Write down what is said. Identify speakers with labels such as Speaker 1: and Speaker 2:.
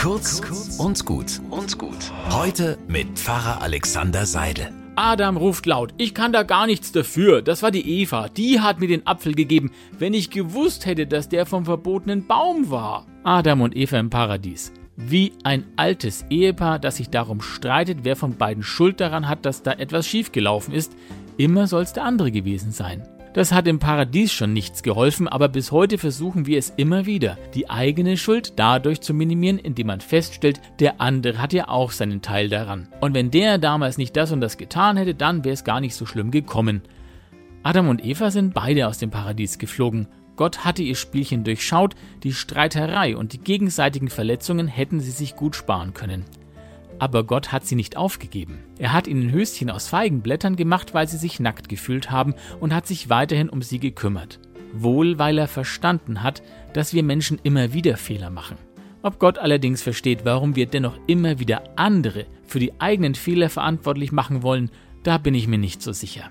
Speaker 1: Kurz und gut und gut. Heute mit Pfarrer Alexander Seidel.
Speaker 2: Adam ruft laut, ich kann da gar nichts dafür. Das war die Eva, die hat mir den Apfel gegeben, wenn ich gewusst hätte, dass der vom verbotenen Baum war. Adam und Eva im Paradies. Wie ein altes Ehepaar, das sich darum streitet, wer von beiden Schuld daran hat, dass da etwas schiefgelaufen ist. Immer soll es der andere gewesen sein. Das hat im Paradies schon nichts geholfen, aber bis heute versuchen wir es immer wieder, die eigene Schuld dadurch zu minimieren, indem man feststellt, der andere hat ja auch seinen Teil daran. Und wenn der damals nicht das und das getan hätte, dann wäre es gar nicht so schlimm gekommen. Adam und Eva sind beide aus dem Paradies geflogen. Gott hatte ihr Spielchen durchschaut, die Streiterei und die gegenseitigen Verletzungen hätten sie sich gut sparen können. Aber Gott hat sie nicht aufgegeben. Er hat ihnen Höschen aus Feigenblättern gemacht, weil sie sich nackt gefühlt haben und hat sich weiterhin um sie gekümmert. Wohl, weil er verstanden hat, dass wir Menschen immer wieder Fehler machen. Ob Gott allerdings versteht, warum wir dennoch immer wieder andere für die eigenen Fehler verantwortlich machen wollen, da bin ich mir nicht so sicher.